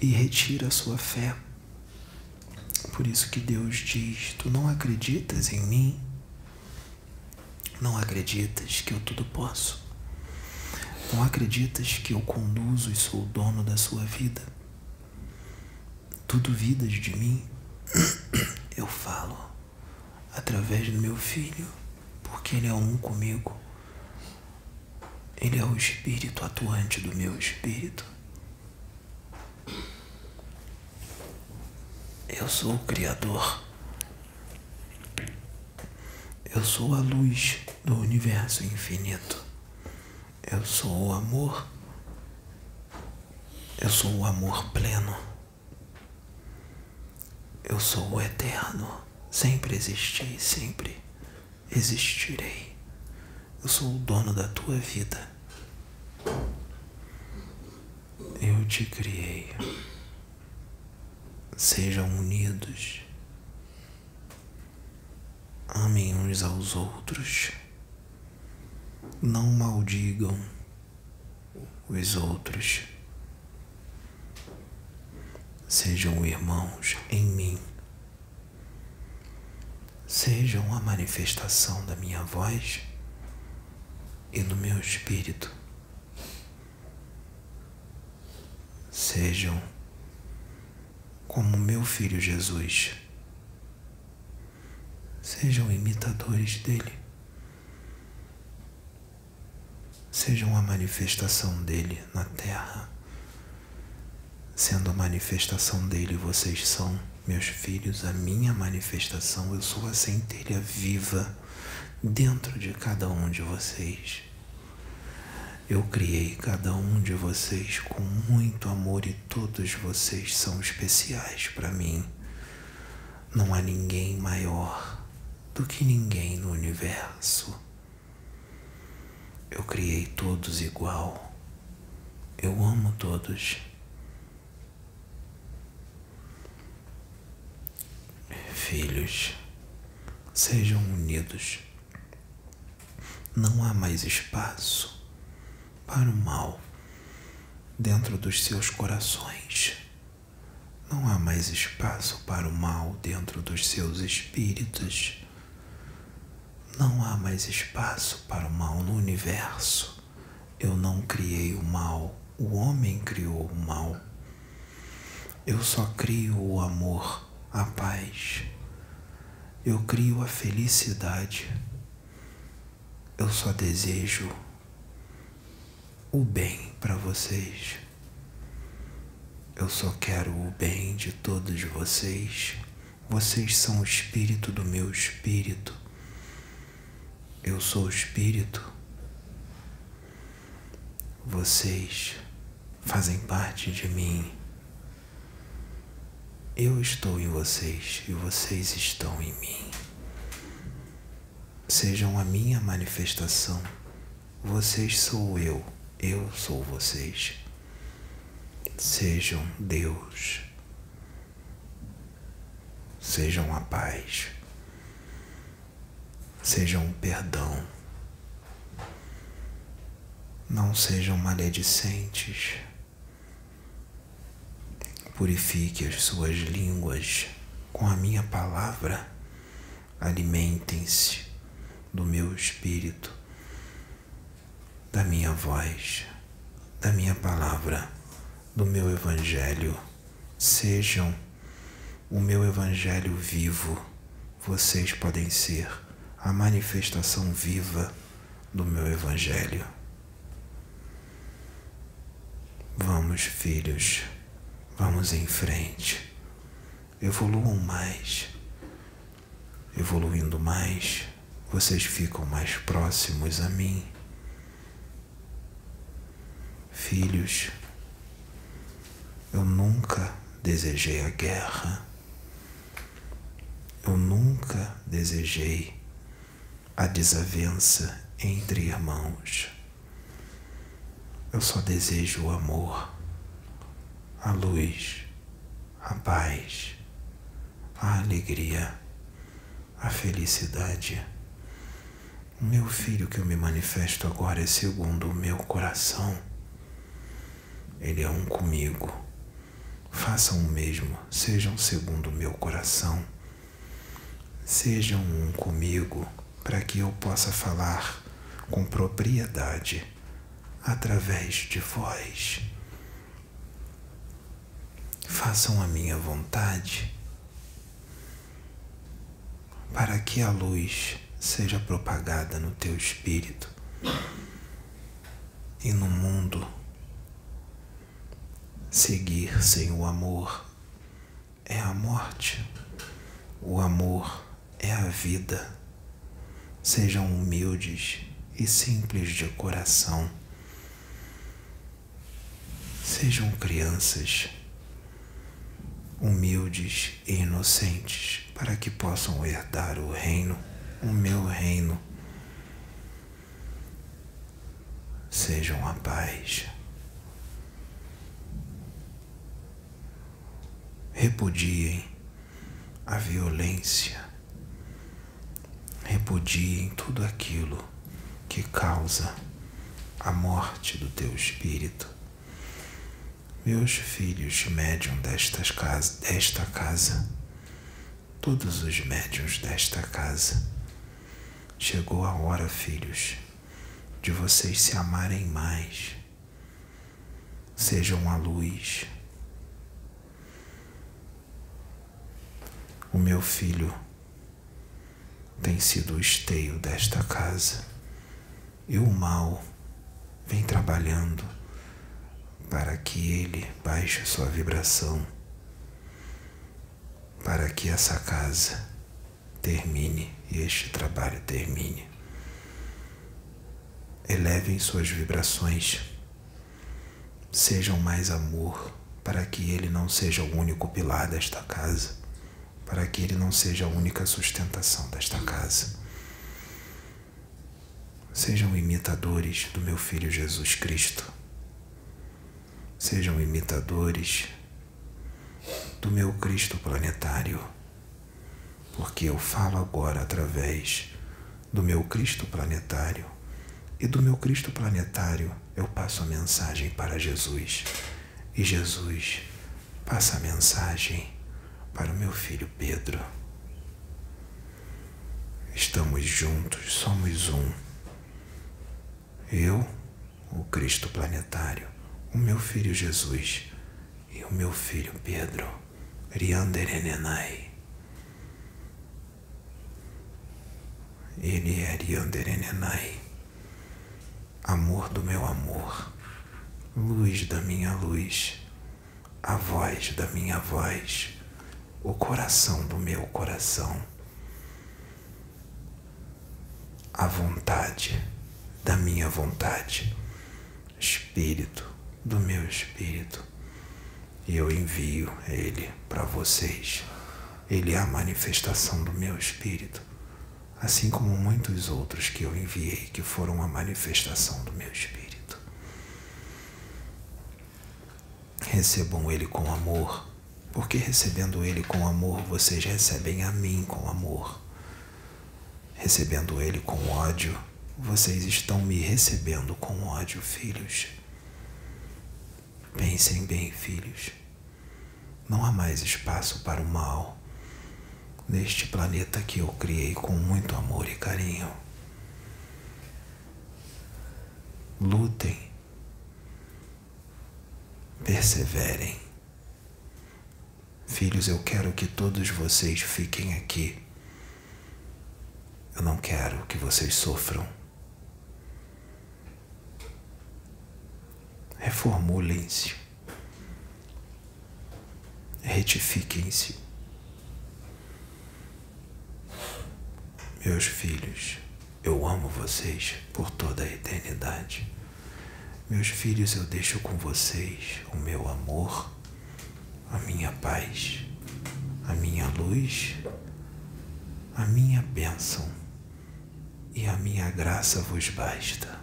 e retira a sua fé. Por isso que Deus diz: Tu não acreditas em mim? Não acreditas que eu tudo posso? Não acreditas que eu conduzo e sou o dono da sua vida? Tu duvidas de mim? Eu falo através do meu filho, porque ele é um comigo. Ele é o espírito atuante do meu espírito. Eu sou o Criador. Eu sou a luz do universo infinito. Eu sou o amor. Eu sou o amor pleno. Eu sou o eterno. Sempre existi, sempre existirei. Eu sou o dono da tua vida. Eu te criei. Sejam unidos. Amem uns aos outros. Não maldigam os outros. Sejam irmãos em mim. Sejam a manifestação da minha voz e do meu espírito. Sejam como meu filho Jesus. Sejam imitadores dele. Sejam a manifestação dele na terra. Sendo a manifestação dele, vocês são meus filhos, a minha manifestação. Eu sou a centelha viva dentro de cada um de vocês. Eu criei cada um de vocês com muito amor e todos vocês são especiais para mim. Não há ninguém maior do que ninguém no universo. Eu criei todos igual. Eu amo todos. Filhos, sejam unidos. Não há mais espaço para o mal dentro dos seus corações. Não há mais espaço para o mal dentro dos seus espíritos. Não há mais espaço para o mal no universo. Eu não criei o mal, o homem criou o mal. Eu só crio o amor, a paz. Eu crio a felicidade. Eu só desejo o bem para vocês. Eu só quero o bem de todos vocês. Vocês são o espírito do meu espírito. Eu sou o espírito. Vocês fazem parte de mim. Eu estou em vocês e vocês estão em mim. Sejam a minha manifestação. Vocês sou eu, eu sou vocês. Sejam Deus. Sejam a paz. Sejam o perdão. Não sejam maledicentes. Purifique as suas línguas com a minha palavra. Alimentem-se do meu espírito, da minha voz, da minha palavra, do meu evangelho. Sejam o meu evangelho vivo. Vocês podem ser a manifestação viva do meu evangelho. Vamos, filhos, vamos em frente. Evoluam mais. Evoluindo mais, vocês ficam mais próximos a mim. Filhos, eu nunca desejei a guerra. Eu nunca desejei a desavença entre irmãos. Eu só desejo o amor, a luz, a paz, a alegria, a felicidade. O meu filho que eu me manifesto agora é segundo o meu coração. Ele é um comigo. Façam o mesmo, sejam segundo o meu coração. Sejam um comigo para que eu possa falar com propriedade através de vós. Façam a minha vontade para que a luz seja propagada no teu espírito e no mundo. Seguir sem o amor é a morte, o amor é a vida. Sejam humildes e simples de coração. Sejam crianças humildes e inocentes para que possam herdar o reino, o meu reino. Sejam a paz. Repudiem a violência. Repudiem tudo aquilo que causa a morte do teu espírito. Meus filhos médium destas casa, desta casa, todos os médiuns desta casa, chegou a hora, filhos, de vocês se amarem mais. Sejam a luz. O meu filho tem sido o esteio desta casa. E o mal vem trabalhando para que ele baixe sua vibração, para que essa casa termine e este trabalho termine. Elevem suas vibrações, sejam mais amor, para que ele não seja o único pilar desta casa, para que ele não seja a única sustentação desta casa. Sejam imitadores do meu Filho Jesus Cristo. Sejam imitadores do meu Cristo planetário, porque eu falo agora através do meu Cristo planetário. E do meu Cristo planetário eu passo a mensagem para Jesus. E Jesus passa a mensagem para o meu filho Pedro. Estamos juntos, somos um. Eu, o Cristo planetário o meu filho Jesus e o meu filho Pedro, Rianderenenai. Ele é Rianderenenai, amor do meu amor, luz da minha luz, a voz da minha voz, o coração do meu coração, a vontade da minha vontade, Espírito do meu espírito e eu envio ele para vocês. Ele é a manifestação do meu espírito, assim como muitos outros que eu enviei que foram a manifestação do meu espírito. Recebam ele com amor, porque recebendo ele com amor, vocês recebem a mim com amor. Recebendo ele com ódio, vocês estão me recebendo com ódio, filhos. Pensem bem, filhos. Não há mais espaço para o mal neste planeta que eu criei com muito amor e carinho. Lutem. Perseverem. Filhos, eu quero que todos vocês fiquem aqui. Eu não quero que vocês sofram. reformulem-se, retifiquem-se. Meus filhos, eu amo vocês por toda a eternidade. Meus filhos, eu deixo com vocês o meu amor, a minha paz, a minha luz, a minha bênção e a minha graça vos basta.